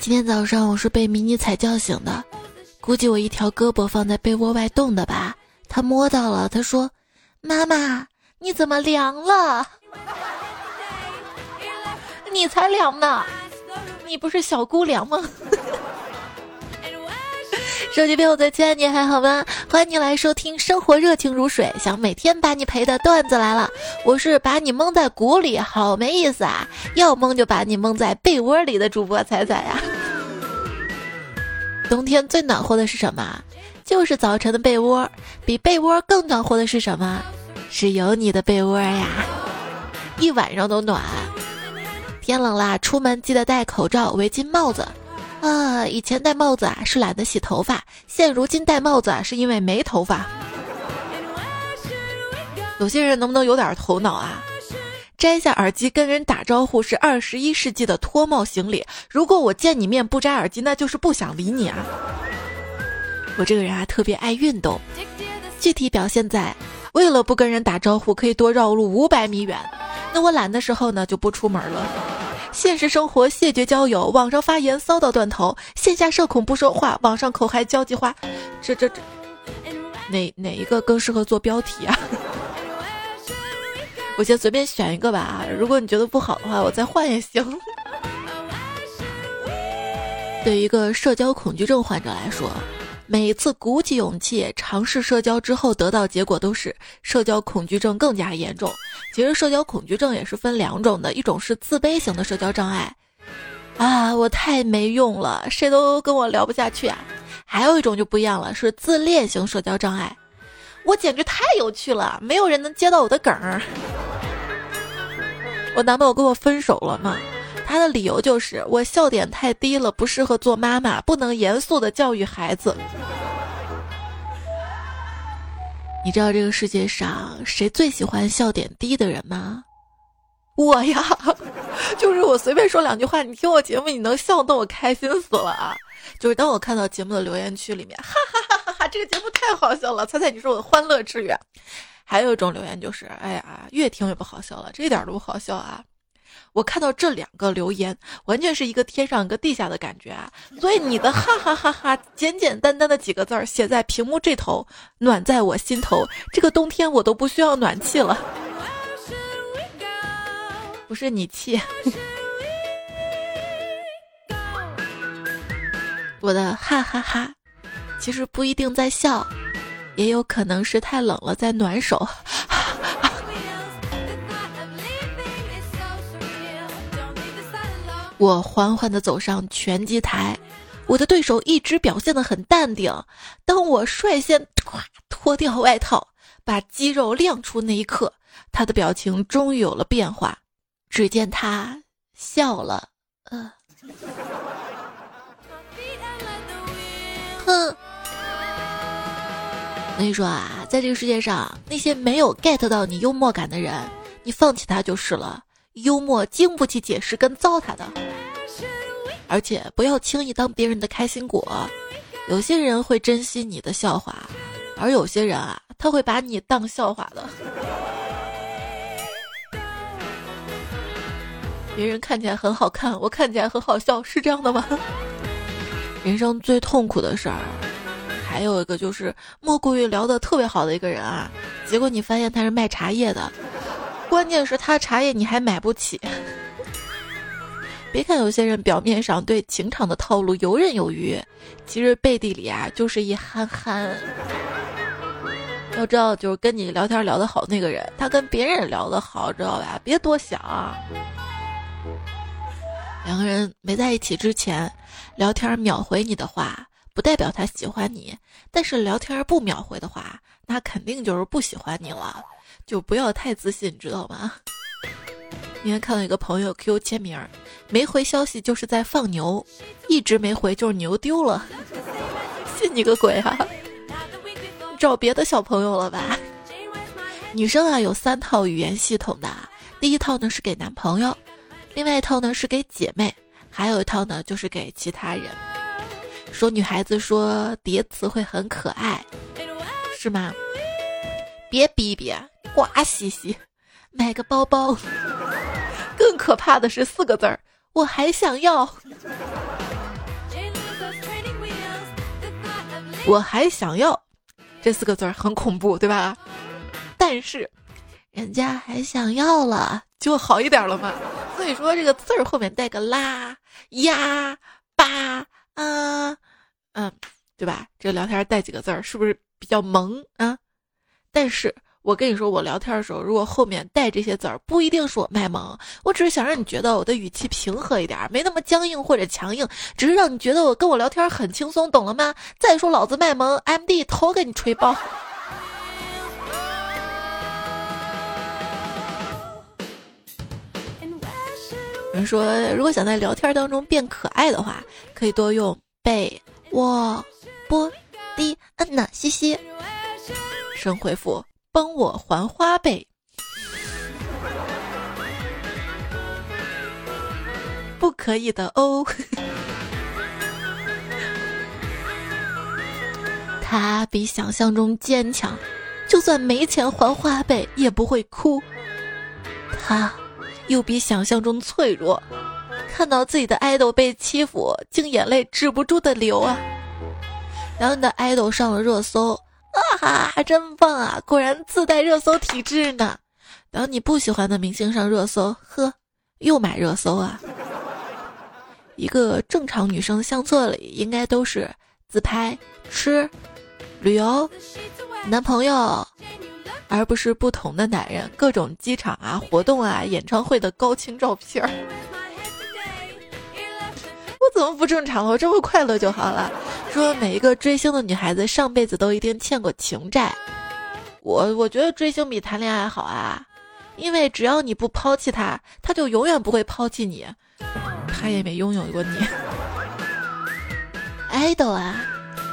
今天早上我是被迷你彩叫醒的，估计我一条胳膊放在被窝外冻的吧。他摸到了，他说：“妈妈，你怎么凉了？你才凉呢，你不是小姑凉吗？”手机边我的亲爱你还好吗？欢迎你来收听《生活热情如水》，想每天把你陪的段子来了。我是把你蒙在鼓里，好没意思啊！要蒙就把你蒙在被窝里的主播彩彩呀。冬天最暖和的是什么？就是早晨的被窝。比被窝更暖和的是什么？是有你的被窝呀，一晚上都暖。天冷啦，出门记得戴口罩、围巾、帽子。啊，以前戴帽子啊是懒得洗头发，现如今戴帽子啊是因为没头发。有些人能不能有点头脑啊？摘下耳机跟人打招呼是二十一世纪的脱帽行礼。如果我见你面不摘耳机，那就是不想理你啊。我这个人啊特别爱运动，具体表现在为了不跟人打招呼可以多绕路五百米远。那我懒的时候呢就不出门了。现实生活谢绝交友，网上发言骚到断头；线下社恐不说话，网上口嗨交际花。这这这，哪哪一个更适合做标题啊？我先随便选一个吧啊。如果你觉得不好的话，我再换也行。对于一个社交恐惧症患者来说。每次鼓起勇气尝试社交之后，得到结果都是社交恐惧症更加严重。其实社交恐惧症也是分两种的，一种是自卑型的社交障碍，啊，我太没用了，谁都跟我聊不下去啊。还有一种就不一样了，是自恋型社交障碍，我简直太有趣了，没有人能接到我的梗儿。我男朋友跟我分手了嘛？他的理由就是我笑点太低了，不适合做妈妈，不能严肃的教育孩子。你知道这个世界上谁最喜欢笑点低的人吗？我呀，就是我随便说两句话，你听我节目你能笑，得我开心死了啊！就是当我看到节目的留言区里面，哈哈哈哈哈，这个节目太好笑了，猜猜你是我的欢乐之源。还有一种留言就是，哎呀，越听越不好笑了，这一点都不好笑啊。我看到这两个留言，完全是一个天上一个地下的感觉啊！所以你的哈哈哈哈，简简单单的几个字儿写在屏幕这头，暖在我心头。这个冬天我都不需要暖气了，不是你气。我的哈哈哈，其实不一定在笑，也有可能是太冷了在暖手。我缓缓地走上拳击台，我的对手一直表现得很淡定。当我率先脱掉外套，把肌肉亮出那一刻，他的表情终于有了变化。只见他笑了，呃，哼。我跟你说啊，在这个世界上，那些没有 get 到你幽默感的人，你放弃他就是了。幽默经不起解释跟糟蹋的，而且不要轻易当别人的开心果。有些人会珍惜你的笑话，而有些人啊，他会把你当笑话的。别人看起来很好看，我看起来很好笑，是这样的吗？人生最痛苦的事儿，还有一个就是莫过于聊得特别好的一个人啊，结果你发现他是卖茶叶的。关键是他茶叶你还买不起。别看有些人表面上对情场的套路游刃有余，其实背地里啊就是一憨憨。要知道，就是跟你聊天聊得好那个人，他跟别人聊得好，知道吧？别多想。两个人没在一起之前，聊天秒回你的话，不代表他喜欢你；但是聊天不秒回的话，那肯定就是不喜欢你了。就不要太自信，知道吗？今天看到一个朋友 Q 签名，没回消息就是在放牛，一直没回就是牛丢了，信你个鬼啊！找别的小朋友了吧？女生啊有三套语言系统的，第一套呢是给男朋友，另外一套呢是给姐妹，还有一套呢就是给其他人。说女孩子说叠词会很可爱，是吗？别逼逼。哗兮兮，买个包包。更可怕的是四个字儿，我还想要。我还想要，这四个字儿很恐怖，对吧？但是，人家还想要了，就好一点了嘛。所以说，这个字儿后面带个啦、呀、吧、啊、嗯，对吧？这聊天带几个字儿，是不是比较萌啊？但是。我跟你说，我聊天的时候，如果后面带这些字儿，不一定是我卖萌，我只是想让你觉得我的语气平和一点，没那么僵硬或者强硬，只是让你觉得我跟我聊天很轻松，懂了吗？再说老子卖萌，M D 头给你吹爆。人说，如果想在聊天当中变可爱的话，可以多用贝沃波滴嗯呐嘻嘻，神回复。帮我还花呗，不可以的哦。他比想象中坚强，就算没钱还花呗也不会哭。他又比想象中脆弱，看到自己的爱豆被欺负，竟眼泪止不住的流啊。然后你的爱豆上了热搜。啊哈，还真棒啊！果然自带热搜体质呢。等你不喜欢的明星上热搜，呵，又买热搜啊。一个正常女生的相册里应该都是自拍、吃、旅游、男朋友，而不是不同的男人各种机场啊、活动啊、演唱会的高清照片儿。我怎么不正常了？我这么快乐就好了。说每一个追星的女孩子上辈子都一定欠过情债。我我觉得追星比谈恋爱好啊，因为只要你不抛弃他，他就永远不会抛弃你，他也没拥有过你。idol 啊，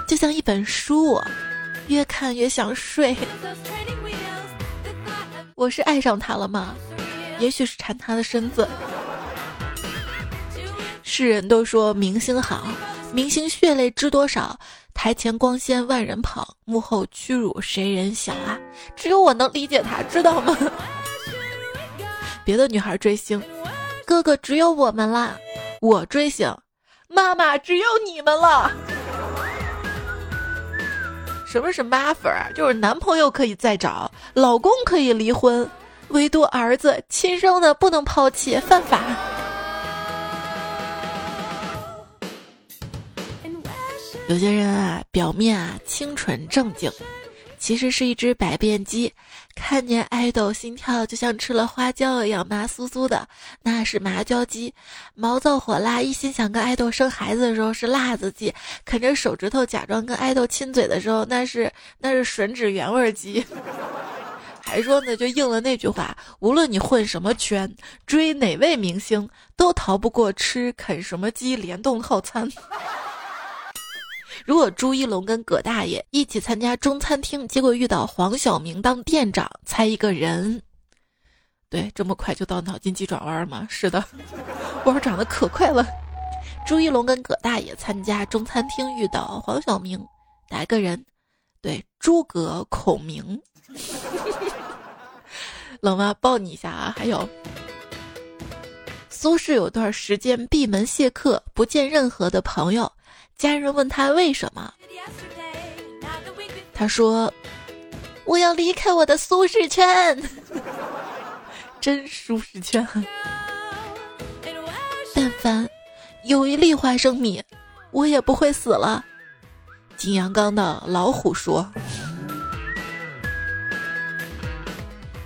就像一本书，越看越想睡。我是爱上他了吗？也许是馋他的身子。世人都说明星好，明星血泪知多少？台前光鲜万人捧，幕后屈辱谁人晓啊？只有我能理解他，知道吗？别的女孩追星，哥哥只有我们啦；我追星，妈妈只有你们了。什么是妈粉儿？就是男朋友可以再找，老公可以离婚，唯独儿子亲生的不能抛弃，犯法。有些人啊，表面啊清纯正经，其实是一只百变鸡。看见爱豆，心跳就像吃了花椒一样麻酥酥的，那是麻椒鸡；毛躁火辣，一心想跟爱豆生孩子的时候是辣子鸡；啃着手指头假装跟爱豆亲嘴的时候，那是那是吮指原味鸡。还说呢，就应了那句话：无论你混什么圈，追哪位明星，都逃不过吃啃什么鸡联动套餐。如果朱一龙跟葛大爷一起参加中餐厅，结果遇到黄晓明当店长，猜一个人。对，这么快就到脑筋急转弯吗？是的，弯长得可快了。朱一龙跟葛大爷参加中餐厅，遇到黄晓明，哪个人？对，诸葛孔明。冷吗？抱你一下啊！还有，苏轼有段时间闭门谢客，不见任何的朋友。家人问他为什么，他说：“我要离开我的舒适圈，真舒适圈。但凡有一粒花生米，我也不会死了。”金阳刚的老虎说：“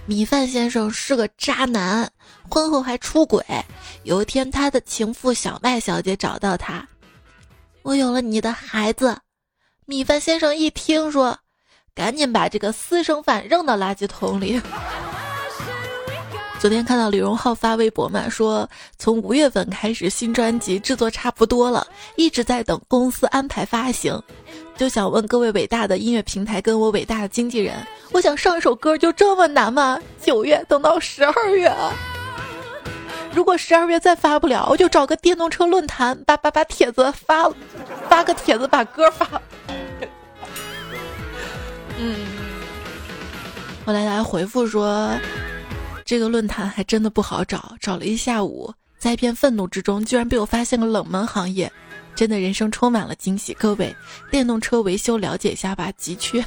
米饭先生是个渣男，婚后还出轨。有一天，他的情妇小麦小姐找到他。”我有了你的孩子，米饭先生一听说，赶紧把这个私生饭扔到垃圾桶里。昨天看到李荣浩发微博嘛，说从五月份开始新专辑制作差不多了，一直在等公司安排发行，就想问各位伟大的音乐平台跟我伟大的经纪人，我想上一首歌就这么难吗？九月等到十二月。如果十二月再发不了，我就找个电动车论坛，把把把帖子发，发个帖子把歌发。嗯，后来来回复说，这个论坛还真的不好找，找了一下午在一片愤怒之中，居然被我发现了冷门行业，真的人生充满了惊喜。各位，电动车维修了解一下吧，急缺。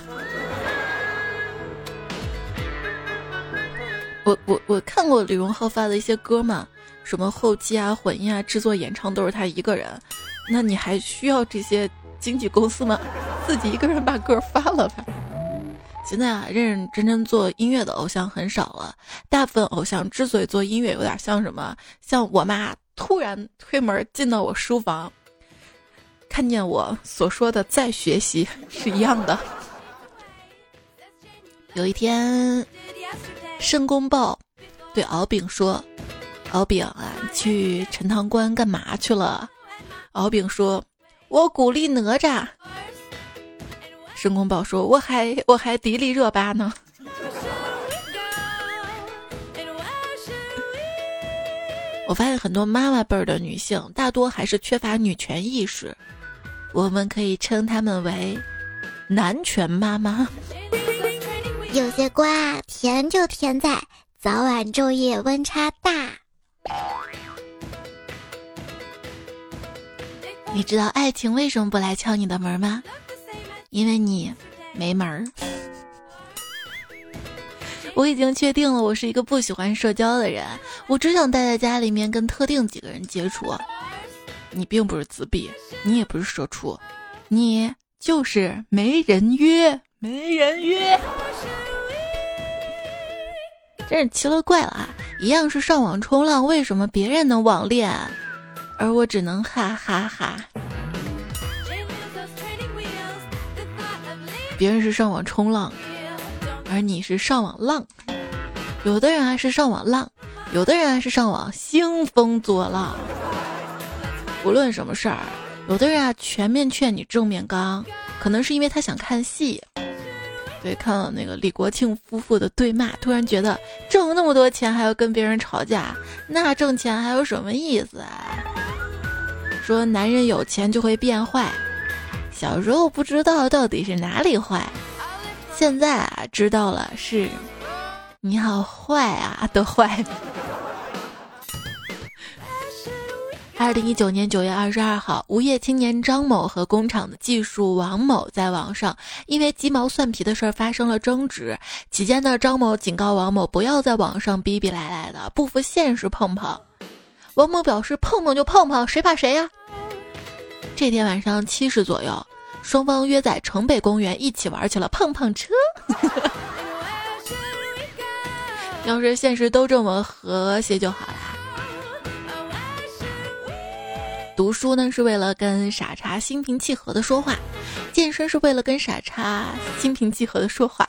我我我看过李荣浩发的一些歌嘛，什么后期啊、混音啊、制作、演唱都是他一个人，那你还需要这些经纪公司吗？自己一个人把歌发了吧。现在啊，认认真真做音乐的偶像很少了，大部分偶像之所以做音乐，有点像什么？像我妈突然推门进到我书房，看见我所说的在学习是一样的。有一天。申公豹对敖丙说：“敖丙啊，去陈塘关干嘛去了？”敖丙说：“我鼓励哪吒。”申公豹说：“我还我还迪丽热巴呢。”我发现很多妈妈辈儿的女性大多还是缺乏女权意识，我们可以称她们为男权妈妈。有些瓜甜就甜在早晚昼夜温差大。你知道爱情为什么不来敲你的门吗？因为你没门儿。我已经确定了，我是一个不喜欢社交的人，我只想待在家里面跟特定几个人接触。你并不是自闭，你也不是社畜，你就是没人约，没人约。真是奇了怪了啊！一样是上网冲浪，为什么别人能网恋，而我只能哈哈哈？别人是上网冲浪，而你是上网浪。有的人啊是上网浪，有的人啊是上网兴风作浪。无论什么事儿，有的人啊全面劝你正面刚，可能是因为他想看戏。对，看到那个李国庆夫妇的对骂，突然觉得挣那么多钱还要跟别人吵架，那挣钱还有什么意思啊？说男人有钱就会变坏，小时候不知道到底是哪里坏，现在啊知道了是，你好坏啊的坏。二零一九年九月二十二号，无业青年张某和工厂的技术王某在网上因为鸡毛蒜皮的事儿发生了争执。期间呢，张某警告王某不要在网上逼逼赖赖的，不服现实碰碰。王某表示碰碰就碰碰，谁怕谁呀？这天晚上七时左右，双方约在城北公园一起玩起了碰碰车。要是现实都这么和谐就好了。读书呢是为了跟傻叉心平气和的说话，健身是为了跟傻叉心平气和的说话。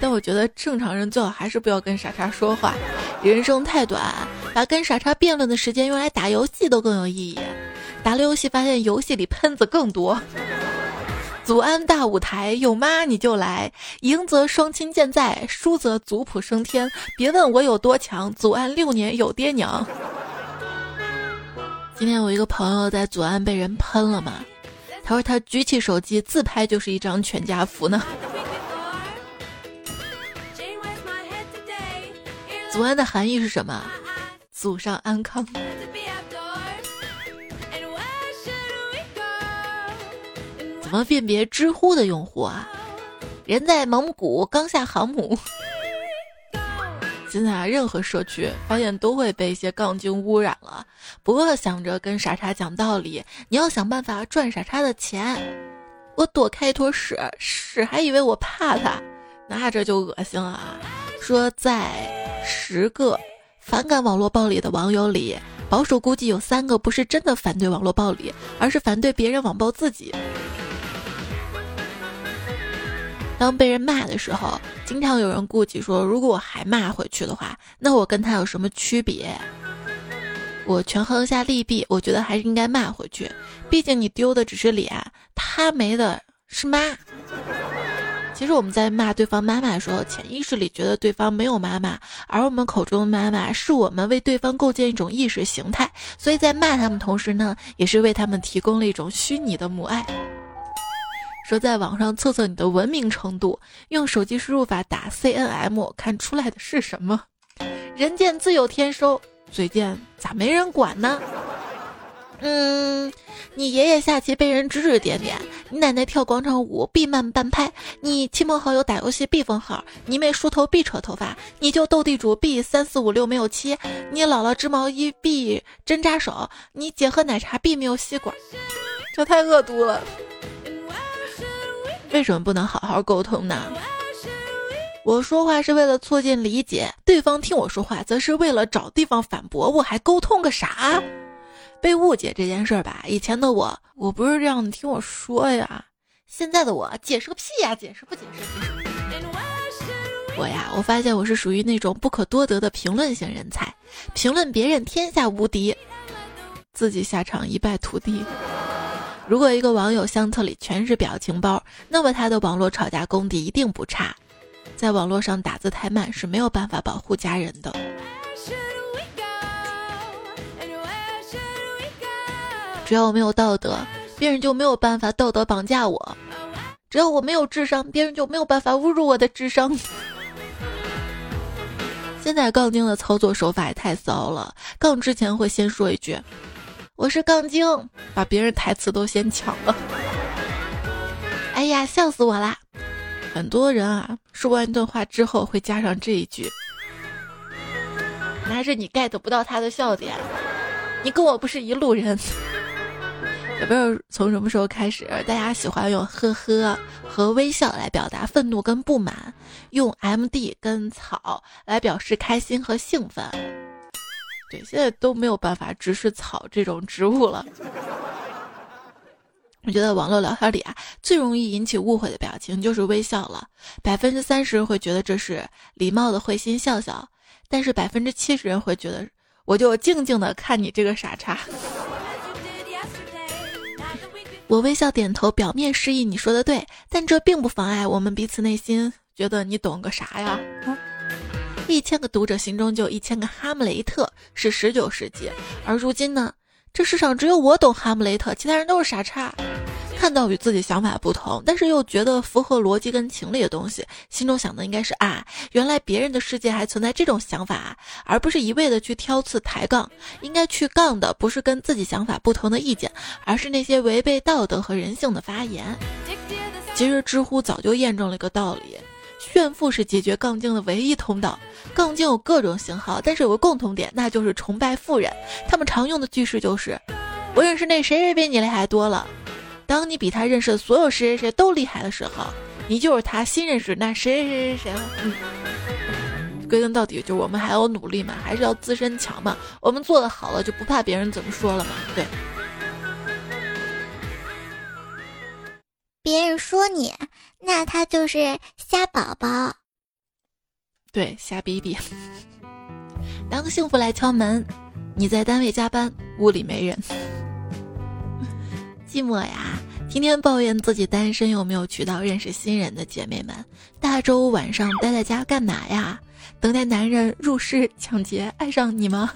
但我觉得正常人最好还是不要跟傻叉说话，人生太短，把跟傻叉辩论的时间用来打游戏都更有意义。打了游戏发现游戏里喷子更多。祖安大舞台有妈你就来，赢则双亲健在，输则族谱升天。别问我有多强，祖安六年有爹娘。今天我一个朋友在左岸被人喷了嘛，他说他举起手机自拍就是一张全家福呢。祖安的含义是什么？祖上安康。怎么辨别知乎的用户啊？人在蒙古刚下航母。现在啊，任何社区发现都会被一些杠精污染了。不要想着跟傻叉讲道理，你要想办法赚傻叉的钱。我躲开一坨屎，屎还以为我怕他，那这就恶心了啊！说在十个反感网络暴力的网友里，保守估计有三个不是真的反对网络暴力，而是反对别人网暴自己。当被人骂的时候，经常有人顾忌说：“如果我还骂回去的话，那我跟他有什么区别？”我权衡一下利弊，我觉得还是应该骂回去。毕竟你丢的只是脸，他没的是妈。其实我们在骂对方妈妈的时候，潜意识里觉得对方没有妈妈，而我们口中的妈妈是我们为对方构建一种意识形态，所以在骂他们同时呢，也是为他们提供了一种虚拟的母爱。说在网上测测你的文明程度，用手机输入法打 C N M，看出来的是什么？人见自有天收，嘴贱，咋没人管呢？嗯，你爷爷下棋被人指指点点，你奶奶跳广场舞必慢半拍，你亲朋好友打游戏必封号，你妹梳头必扯头发，你舅斗地主必三四五六没有七，你姥姥织毛衣必针扎手，你姐喝奶茶必没有吸管，这太恶毒了。为什么不能好好沟通呢？我说话是为了促进理解，对方听我说话则是为了找地方反驳，我还沟通个啥？被误解这件事儿吧，以前的我我不是这样，你听我说呀。现在的我解释个屁呀，解释不解释？我呀，我发现我是属于那种不可多得的评论型人才，评论别人天下无敌，自己下场一败涂地。如果一个网友相册里全是表情包，那么他的网络吵架功底一定不差。在网络上打字太慢是没有办法保护家人的。只要我没有道德，别人就没有办法道德绑架我；只要我没有智商，别人就没有办法侮辱我的智商。现在杠精的操作手法也太骚了，杠之前会先说一句：“我是杠精”，把别人台词都先抢了。哎呀，笑死我啦！很多人啊，说完一段话之后会加上这一句：“那是你 get 不到他的笑点，你跟我不是一路人。”也不知道从什么时候开始，大家喜欢用呵呵和微笑来表达愤怒跟不满，用 M D 跟草来表示开心和兴奋。对，现在都没有办法直视草这种植物了。我觉得网络聊天里啊，最容易引起误会的表情就是微笑了。百分之三十人会觉得这是礼貌的会心笑笑，但是百分之七十人会觉得我就静静的看你这个傻叉。我微笑点头，表面示意你说的对，但这并不妨碍我们彼此内心觉得你懂个啥呀？一千个读者心中就有一千个哈姆雷特，是十九世纪，而如今呢，这世上只有我懂哈姆雷特，其他人都是傻叉。看到与自己想法不同，但是又觉得符合逻辑跟情理的东西，心中想的应该是啊，原来别人的世界还存在这种想法，而不是一味的去挑刺抬杠。应该去杠的不是跟自己想法不同的意见，而是那些违背道德和人性的发言。其实知乎早就验证了一个道理：炫富是解决杠精的唯一通道。杠精有各种型号，但是有个共同点，那就是崇拜富人。他们常用的句式就是：“我认识那谁谁比你厉害多了。”当你比他认识的所有谁谁谁都厉害的时候，你就是他新认识那谁谁谁谁了。嗯，归根到底就是我们还要努力嘛，还是要自身强嘛。我们做的好了就不怕别人怎么说了嘛。对，别人说你，那他就是瞎宝宝。对，瞎逼逼。当幸福来敲门，你在单位加班，屋里没人。寂寞呀，天天抱怨自己单身又没有渠道认识新人的姐妹们，大周五晚上待在家干嘛呀？等待男人入室抢劫爱上你吗？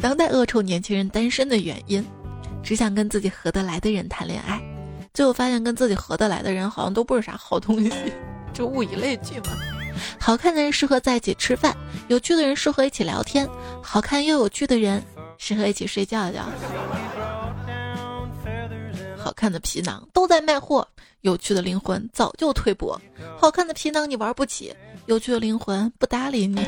当代恶臭年轻人单身的原因，只想跟自己合得来的人谈恋爱，最后发现跟自己合得来的人好像都不是啥好东西，就物以类聚嘛。好看的人适合在一起吃饭，有趣的人适合一起聊天，好看又有趣的人适合一起睡觉觉。好看的皮囊都在卖货，有趣的灵魂早就退步。好看的皮囊你玩不起，有趣的灵魂不搭理你。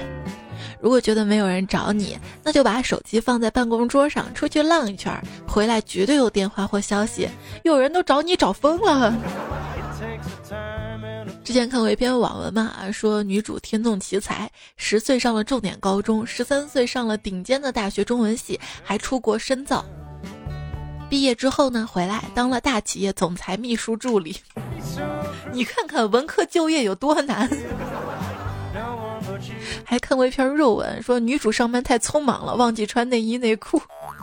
如果觉得没有人找你，那就把手机放在办公桌上，出去浪一圈，回来绝对有电话或消息。有人都找你找疯了。之前看过一篇网文嘛，说女主天纵奇才，十岁上了重点高中，十三岁上了顶尖的大学中文系，还出国深造。毕业之后呢，回来当了大企业总裁秘书助理。你看看文科就业有多难。还看过一篇肉文，说女主上班太匆忙了，忘记穿内衣内裤，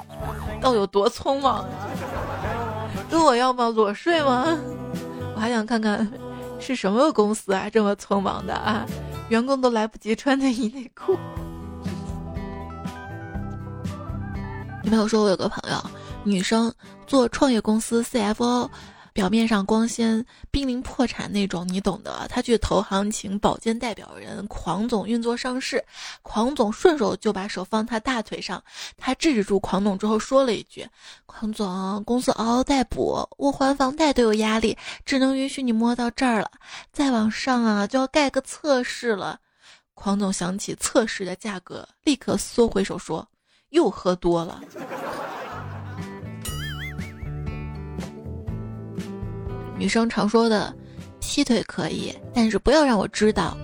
到底有多匆忙啊？跟我要吗？裸睡吗？我还想看看是什么公司啊，这么匆忙的啊，员工都来不及穿内衣内裤。女朋友说，我有个朋友。女生做创业公司 CFO，表面上光鲜、濒临破产那种，你懂得。他去投行请保荐代表人狂总运作上市，狂总顺手就把手放他大腿上，他制止住狂总之后说了一句：“狂总，公司嗷嗷待哺，我还房贷都有压力，只能允许你摸到这儿了，再往上啊就要盖个测试了。”狂总想起测试的价格，立刻缩回手说：“又喝多了。”女生常说的“劈腿可以，但是不要让我知道”，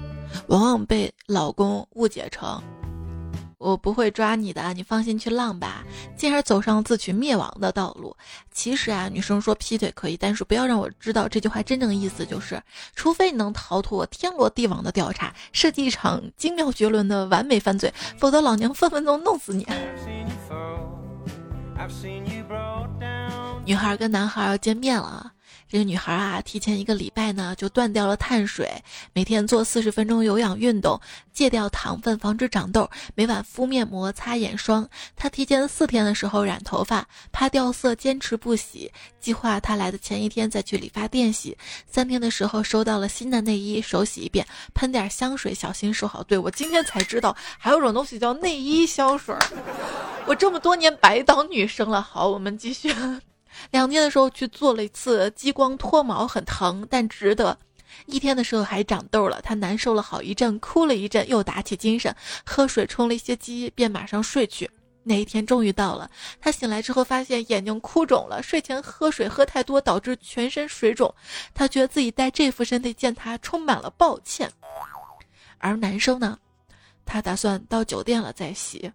往往被老公误解成“我不会抓你的，你放心去浪吧”，进而走上自取灭亡的道路。其实啊，女生说劈腿可以，但是不要让我知道这句话真正意思就是，除非你能逃脱天罗地网的调查，设计一场精妙绝伦的完美犯罪，否则老娘分分钟弄死你。女孩跟男孩要见面了。这个女孩啊，提前一个礼拜呢就断掉了碳水，每天做四十分钟有氧运动，戒掉糖分，防止长痘，每晚敷面膜、擦眼霜。她提前四天的时候染头发，怕掉色，坚持不洗。计划她来的前一天再去理发店洗。三天的时候收到了新的内衣，手洗一遍，喷点香水，小心收好。对我今天才知道还有种东西叫内衣香水，我这么多年白当女生了。好，我们继续。两天的时候去做了一次激光脱毛，很疼，但值得。一天的时候还长痘了，他难受了好一阵，哭了一阵，又打起精神，喝水冲了一些鸡，便马上睡去。那一天终于到了，他醒来之后发现眼睛哭肿了，睡前喝水喝太多导致全身水肿，他觉得自己带这副身体见他充满了抱歉。而男生呢，他打算到酒店了再洗。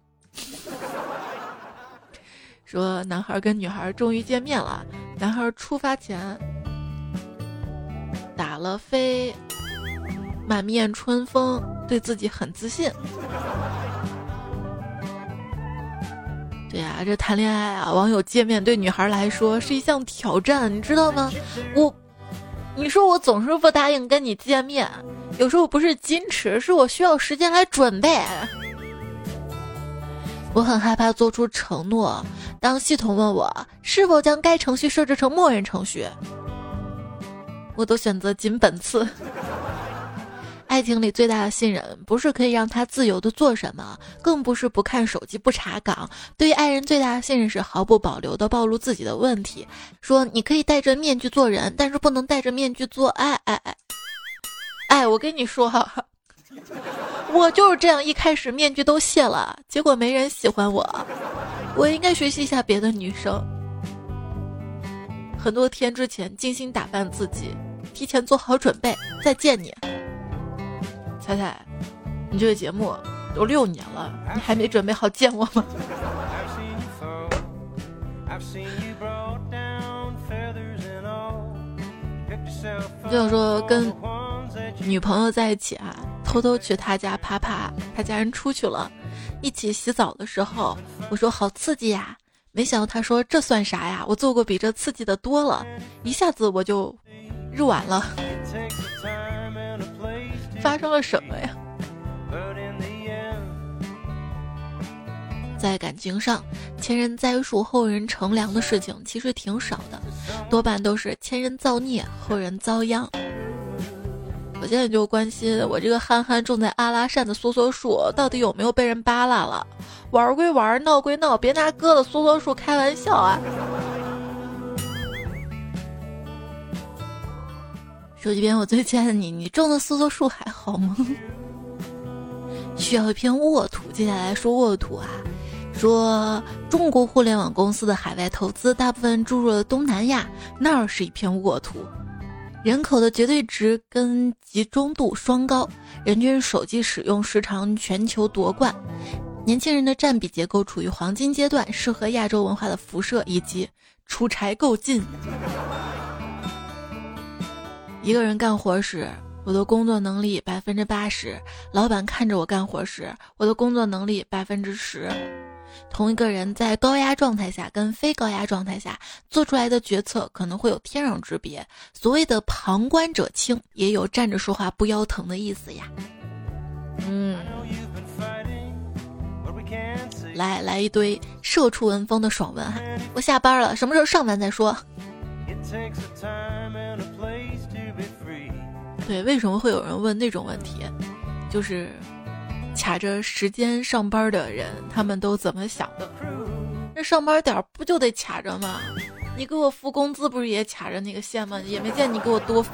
说男孩跟女孩终于见面了。男孩出发前打了飞，满面春风，对自己很自信。对呀，这谈恋爱啊，网友见面对女孩来说是一项挑战，你知道吗？我，你说我总是不答应跟你见面，有时候不是矜持，是我需要时间来准备。我很害怕做出承诺。当系统问我是否将该程序设置成默认程序，我都选择仅本次。爱情里最大的信任，不是可以让他自由的做什么，更不是不看手机不查岗。对于爱人最大的信任是毫不保留的暴露自己的问题，说你可以戴着面具做人，但是不能戴着面具做爱。哎哎，哎，我跟你说。我就是这样，一开始面具都卸了，结果没人喜欢我。我应该学习一下别的女生，很多天之前精心打扮自己，提前做好准备再见你。彩彩，你这个节目都六年了，你还没准备好见我吗？就说跟女朋友在一起啊。偷偷去他家啪啪，他家人出去了，一起洗澡的时候，我说好刺激呀，没想到他说这算啥呀？我做过比这刺激的多了，一下子我就入完了。发生了什么呀？在感情上，前人栽树，后人乘凉的事情其实挺少的，多半都是前人造孽，后人遭殃。我现在就关心我这个憨憨种在阿拉善的梭梭树到底有没有被人扒拉了。玩归玩，闹归闹，别拿哥的梭梭树开玩笑啊！手机边，我最亲爱的你，你种的梭梭树还好吗？需要一片沃土。接下来说沃土啊，说中国互联网公司的海外投资大部分注入了东南亚，那儿是一片沃土。人口的绝对值跟集中度双高，人均手机使用时长全球夺冠，年轻人的占比结构处于黄金阶段，适合亚洲文化的辐射以及出差够近。一个人干活时，我的工作能力百分之八十；老板看着我干活时，我的工作能力百分之十。同一个人在高压状态下跟非高压状态下做出来的决策可能会有天壤之别。所谓的旁观者清，也有站着说话不腰疼的意思呀。嗯，来来一堆社畜文风的爽文哈。我下班了，什么时候上班再说。对，为什么会有人问那种问题？就是卡着时间上班的人，他们都怎么想的？那上班点不就得卡着吗？你给我付工资不是也卡着那个线吗？也没见你给我多发。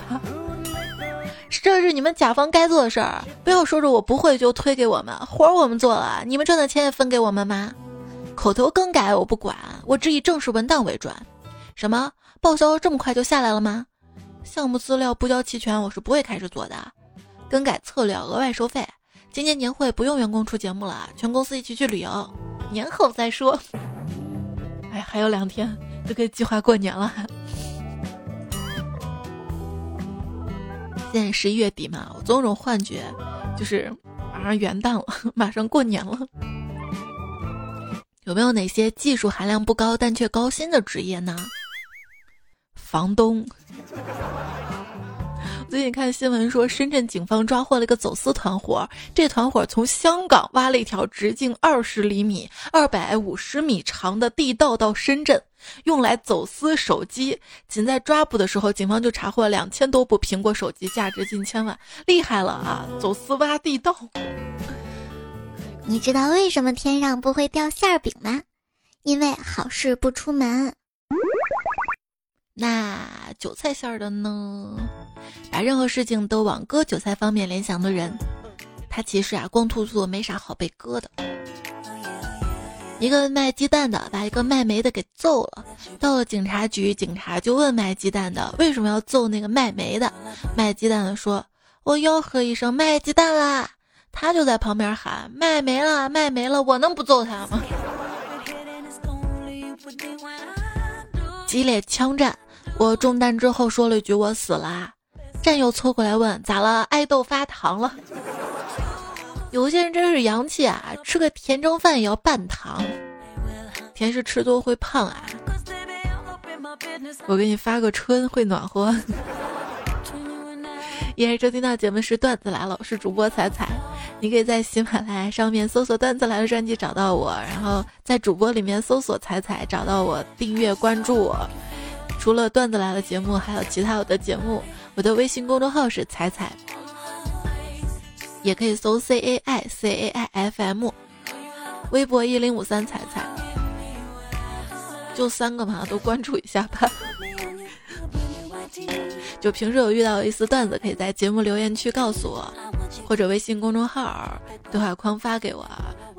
这是你们甲方该做的事儿，不要说着我不会就推给我们活儿，我们做了，你们赚的钱也分给我们吗？口头更改我不管，我只以正式文档为准。什么报销这么快就下来了吗？项目资料不交齐全，我是不会开始做的。更改策略额外收费。今年年会不用员工出节目了，全公司一起去旅游，年后再说。哎，还有两天就可以计划过年了。现在十一月底嘛，我总有种幻觉，就是马上元旦了，马上过年了。有没有哪些技术含量不高但却高薪的职业呢？房东。最近看新闻说，深圳警方抓获了一个走私团伙。这团伙从香港挖了一条直径二十厘米、二百五十米长的地道到深圳，用来走私手机。仅在抓捕的时候，警方就查获了两千多部苹果手机，价值近千万，厉害了啊！走私挖地道。你知道为什么天上不会掉馅儿饼吗？因为好事不出门。那韭菜馅儿的呢？把任何事情都往割韭菜方面联想的人，他其实啊光秃秃没啥好被割的。一个卖鸡蛋的把一个卖煤的给揍了，到了警察局，警察就问卖鸡蛋的为什么要揍那个卖煤的。卖鸡蛋的说：“我吆喝一声卖鸡蛋啦！”他就在旁边喊：“卖煤了，卖煤了！”我能不揍他吗？激烈枪战，我中弹之后说了一句：“我死了。”战友凑过来问：“咋了？爱豆发糖了？”有些人真是洋气啊，吃个甜蒸饭也要半糖，甜食吃多会胖啊。我给你发个春，会暖和。依然收听到节目是段子来了，我是主播彩彩。你可以在喜马拉雅上面搜索“段子来了”专辑找到我，然后在主播里面搜索“彩彩”找到我，订阅关注我。除了段子来了节目，还有其他我的节目。我的微信公众号是彩彩，也可以搜 C A I C A I F M。微博一零五三彩彩，就三个嘛，都关注一下吧。就平时有遇到一丝段子，可以在节目留言区告诉我，或者微信公众号对话框发给我。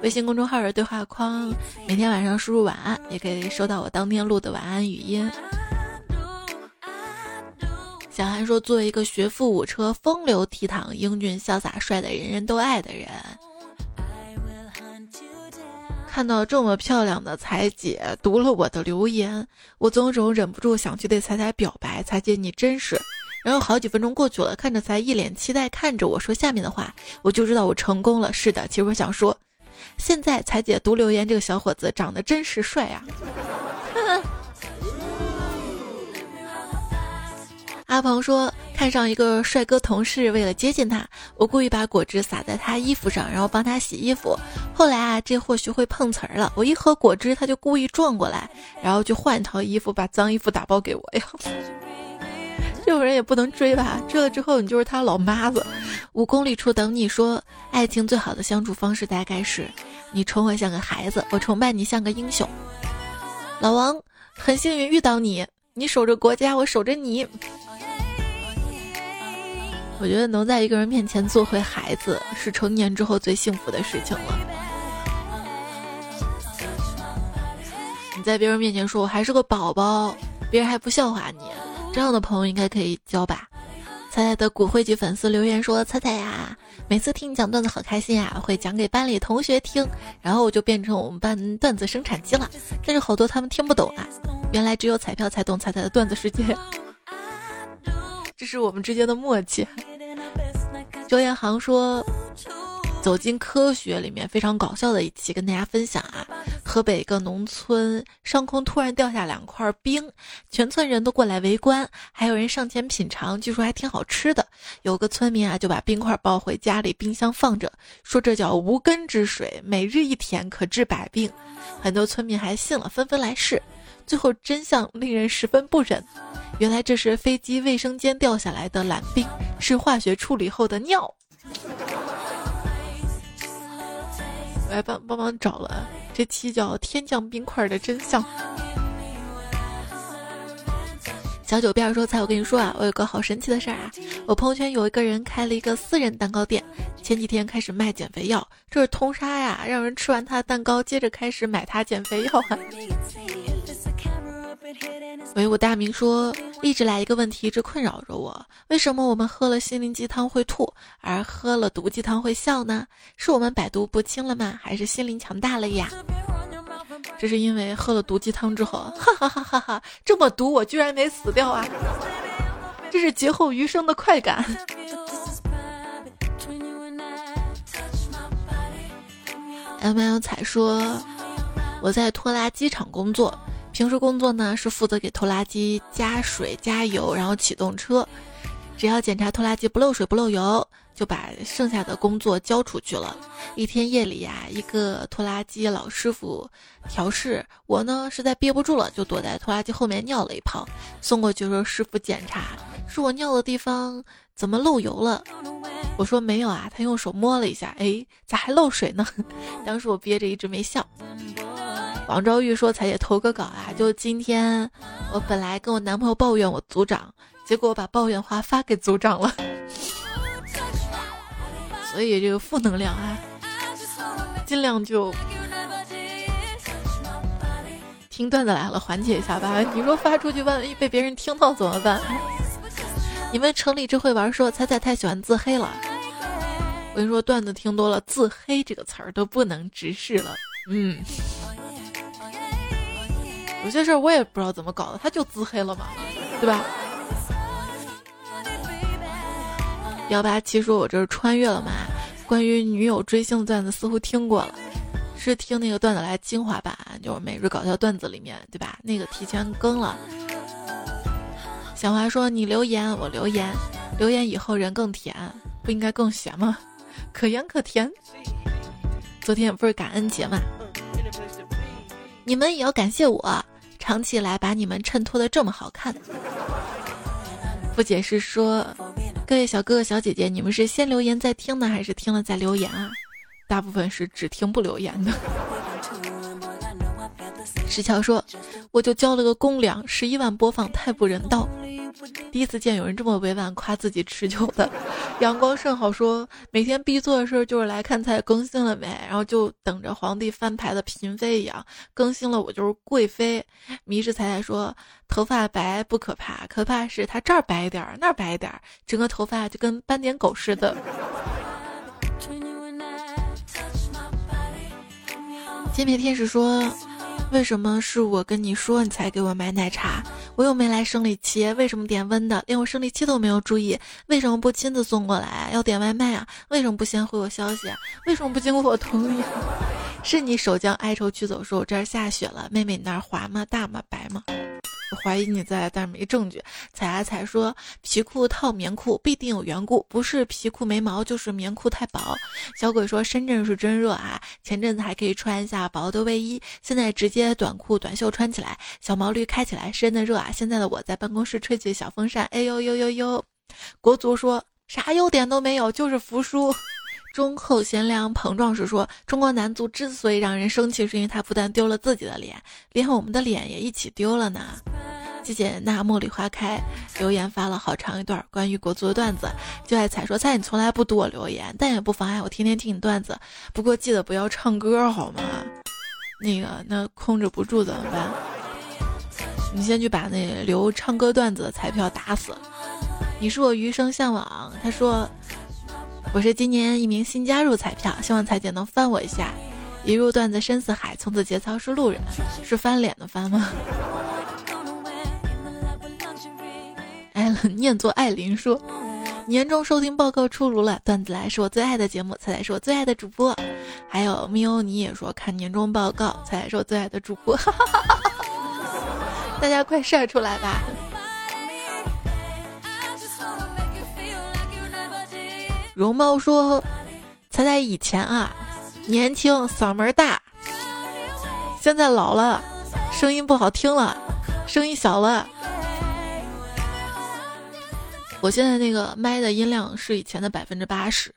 微信公众号的对话框，每天晚上输入晚安，也可以收到我当天录的晚安语音。小韩说：“作为一个学富五车、风流倜傥、英俊潇洒、帅的人人都爱的人，看到这么漂亮的彩姐读了我的留言，我总有种忍不住想去对彩彩表白。彩姐你真是……然后好几分钟过去了，看着才一脸期待看着我说下面的话，我就知道我成功了。是的，其实我想说，现在彩姐读留言这个小伙子长得真是帅啊！阿鹏说看上一个帅哥同事，为了接近他，我故意把果汁洒在他衣服上，然后帮他洗衣服。后来啊，这或许会碰瓷儿了。我一喝果汁，他就故意撞过来，然后就换一套衣服，把脏衣服打包给我呀。这种人也不能追吧？追了之后，你就是他老妈子。五公里处等你说，爱情最好的相处方式大概是，你宠我像个孩子，我崇拜你像个英雄。老王很幸运遇到你，你守着国家，我守着你。我觉得能在一个人面前做回孩子，是成年之后最幸福的事情了。你在别人面前说我还是个宝宝，别人还不笑话你。这样的朋友应该可以交吧？彩彩的骨灰级粉丝留言说：“彩彩呀，每次听你讲段子好开心啊，会讲给班里同学听，然后我就变成我们班段子生产机了。但是好多他们听不懂啊，原来只有彩票才懂彩彩的段子世界，这是我们之间的默契。”周彦航说。走进科学里面非常搞笑的一期，跟大家分享啊。河北一个农村上空突然掉下两块冰，全村人都过来围观，还有人上前品尝，据说还挺好吃的。有个村民啊就把冰块抱回家里冰箱放着，说这叫无根之水，每日一舔可治百病。很多村民还信了，纷纷来试。最后真相令人十分不忍。原来这是飞机卫生间掉下来的懒冰，是化学处理后的尿。来帮帮忙找了，这期叫《天降冰块的真相》。小九辫说：“才我跟你说啊，我有个好神奇的事儿啊！我朋友圈有一个人开了一个私人蛋糕店，前几天开始卖减肥药，这是通杀呀！让人吃完他的蛋糕，接着开始买他减肥药。”唯我大明说：“一直来一个问题，一直困扰着我：为什么我们喝了心灵鸡汤会吐，而喝了毒鸡汤会笑呢？是我们百毒不侵了吗？还是心灵强大了呀？”这是因为喝了毒鸡汤之后，哈哈哈哈哈！这么毒，我居然没死掉啊！这是劫后余生的快感。M L 彩说：“我在拖拉机厂工作，平时工作呢是负责给拖拉机加水、加油，然后启动车。只要检查拖拉机不漏水、不漏油。”就把剩下的工作交出去了。一天夜里呀，一个拖拉机老师傅调试，我呢实在憋不住了，就躲在拖拉机后面尿了一泡，送过去说师傅检查，是我尿的地方怎么漏油了？我说没有啊，他用手摸了一下，哎，咋还漏水呢？当时我憋着一直没笑。王昭玉说：“彩姐投个稿啊，就今天我本来跟我男朋友抱怨我组长，结果我把抱怨话发给组长了。”所以这个负能量啊，尽量就听段子来了，缓解一下吧。你说发出去，万一被别人听到怎么办？你们城里智慧玩说彩彩太喜欢自黑了。我跟你说，段子听多了，自黑这个词儿都不能直视了。嗯，有些事儿我也不知道怎么搞的，他就自黑了嘛，对吧？幺八七说：“我这是穿越了吗？关于女友追星的段子似乎听过了，是听那个段子来精华版，就是每日搞笑段子里面，对吧？那个提前更了。”小华说：“你留言，我留言，留言以后人更甜，不应该更咸吗？可盐可甜。昨天不是感恩节吗？你们也要感谢我，长期以来把你们衬托的这么好看。”不解释说。各位小哥哥、小姐姐，你们是先留言再听呢，还是听了再留言啊？大部分是只听不留言的。石桥说：“我就交了个公粮，十一万播放，太不人道。”第一次见有人这么委婉夸自己持久的。阳光甚好说，每天必做的事就是来看菜更新了没，然后就等着皇帝翻牌的嫔妃一样，更新了我就是贵妃。迷之彩彩说，头发白不可怕，可怕是他这儿白一点儿，那儿白一点儿，整个头发就跟斑点狗似的。见面天使说。为什么是我跟你说你才给我买奶茶？我又没来生理期，为什么点温的？连我生理期都没有注意，为什么不亲自送过来？要点外卖啊？为什么不先回我消息？为什么不经过我同意？是你手将哀愁驱走，说我这儿下雪了，妹妹你那儿滑吗？大吗？白吗？怀疑你在，但是没证据。踩啊踩说皮裤套棉裤必定有缘故，不是皮裤没毛，就是棉裤太薄。小鬼说深圳是真热啊，前阵子还可以穿一下薄的卫衣，现在直接短裤短袖穿起来，小毛驴开起来，是真的热啊。现在的我在办公室吹起小风扇，哎呦呦呦呦。国足说啥优点都没有，就是服输。忠厚贤良膨胀时说：“中国男足之所以让人生气，是因为他不但丢了自己的脸，连我们的脸也一起丢了呢。”谢谢那茉莉花开留言发了好长一段关于国足的段子，就爱彩说：“菜，你从来不读我留言，但也不妨碍我天天听你段子。不过记得不要唱歌好吗？那个那控制不住怎么办？你先去把那留唱歌段子的彩票打死。你是我余生向往。”他说。我是今年一名新加入彩票，希望彩姐能翻我一下。一入段子深似海，从此节操是路人，是翻脸的翻吗？艾伦念作艾琳说，年终收听报告出炉了，段子来是我最爱的节目，彩彩是我最爱的主播。还有咪欧你也说看年终报告，彩彩是我最爱的主播，大家快晒出来吧。容貌说：“才在以前啊，年轻嗓门大，现在老了，声音不好听了，声音小了。我现在那个麦的音量是以前的百分之八十，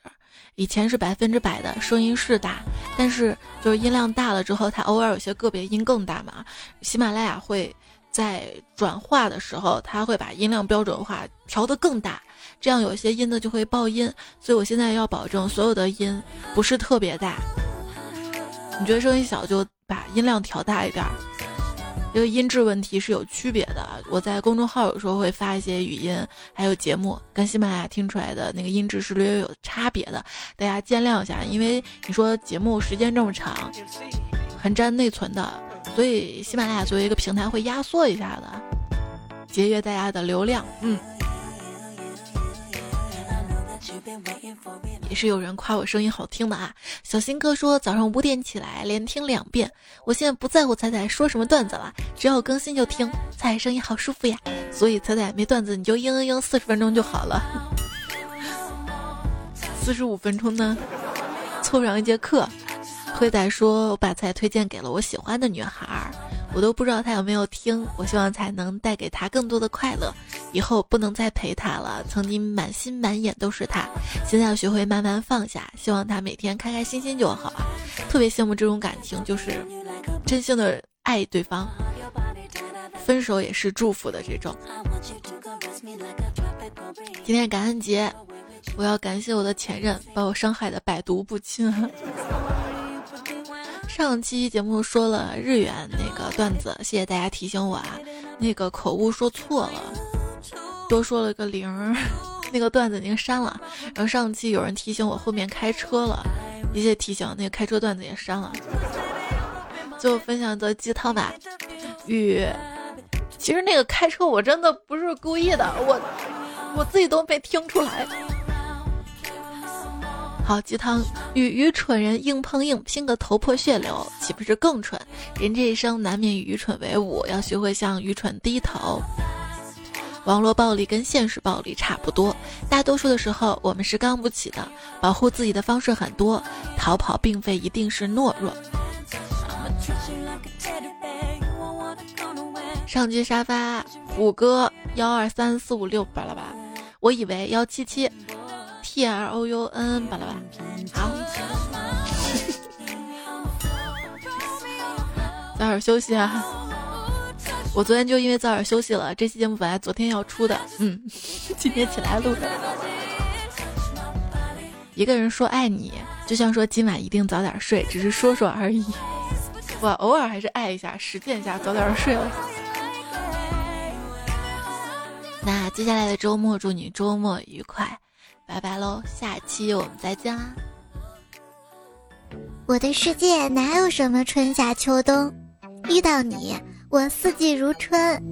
以前是百分之百的，声音是大，但是就是音量大了之后，它偶尔有些个别音更大嘛。喜马拉雅会在转化的时候，它会把音量标准化调得更大，这样有些音呢就会爆音，所以我现在要保证所有的音不是特别大。你觉得声音小就把音量调大一点儿。这个音质问题是有区别的。我在公众号有时候会发一些语音，还有节目，跟喜马拉雅听出来的那个音质是略有差别的，大家见谅一下。因为你说节目时间这么长，很占内存的，所以喜马拉雅作为一个平台会压缩一下的，节约大家的流量。嗯。也是有人夸我声音好听的啊！小新哥说早上五点起来连听两遍，我现在不在乎彩彩说什么段子了，只要更新就听。彩彩声音好舒服呀，所以彩彩没段子你就嘤嘤嘤四十分钟就好了。四十五分钟呢，凑上一节课。灰仔说我把彩推荐给了我喜欢的女孩。我都不知道他有没有听，我希望才能带给他更多的快乐。以后不能再陪他了，曾经满心满眼都是他，现在要学会慢慢放下。希望他每天开开心心就好啊。特别羡慕这种感情，就是真心的爱对方，分手也是祝福的这种。今天感恩节，我要感谢我的前任，把我伤害的百毒不侵。上期节目说了日元那个段子，谢谢大家提醒我啊，那个口误说错了，多说了个零，那个段子已经删了。然后上期有人提醒我后面开车了，一切提醒，那个开车段子也删了。最后分享一则鸡汤吧，与其实那个开车我真的不是故意的，我我自己都没听出来。好鸡汤，与愚蠢人硬碰硬，拼个头破血流，岂不是更蠢？人这一生难免与愚蠢为伍，要学会向愚蠢低头。网络暴力跟现实暴力差不多，大多数的时候我们是刚不起的。保护自己的方式很多，逃跑并非一定是懦弱。上期沙发五哥幺二三四五六巴拉巴，我以为幺七七。T R O U N 巴拉巴，好，早点休息啊！我昨天就因为早点休息了，这期节目本来昨天要出的，嗯，今天起来录的。一个人说爱你，就像说今晚一定早点睡，只是说说而已。我偶尔还是爱一下，实践一下，早点睡了。那接下来的周末，祝你周末愉快。拜拜喽，下期我们再见啦！我的世界哪有什么春夏秋冬？遇到你，我四季如春。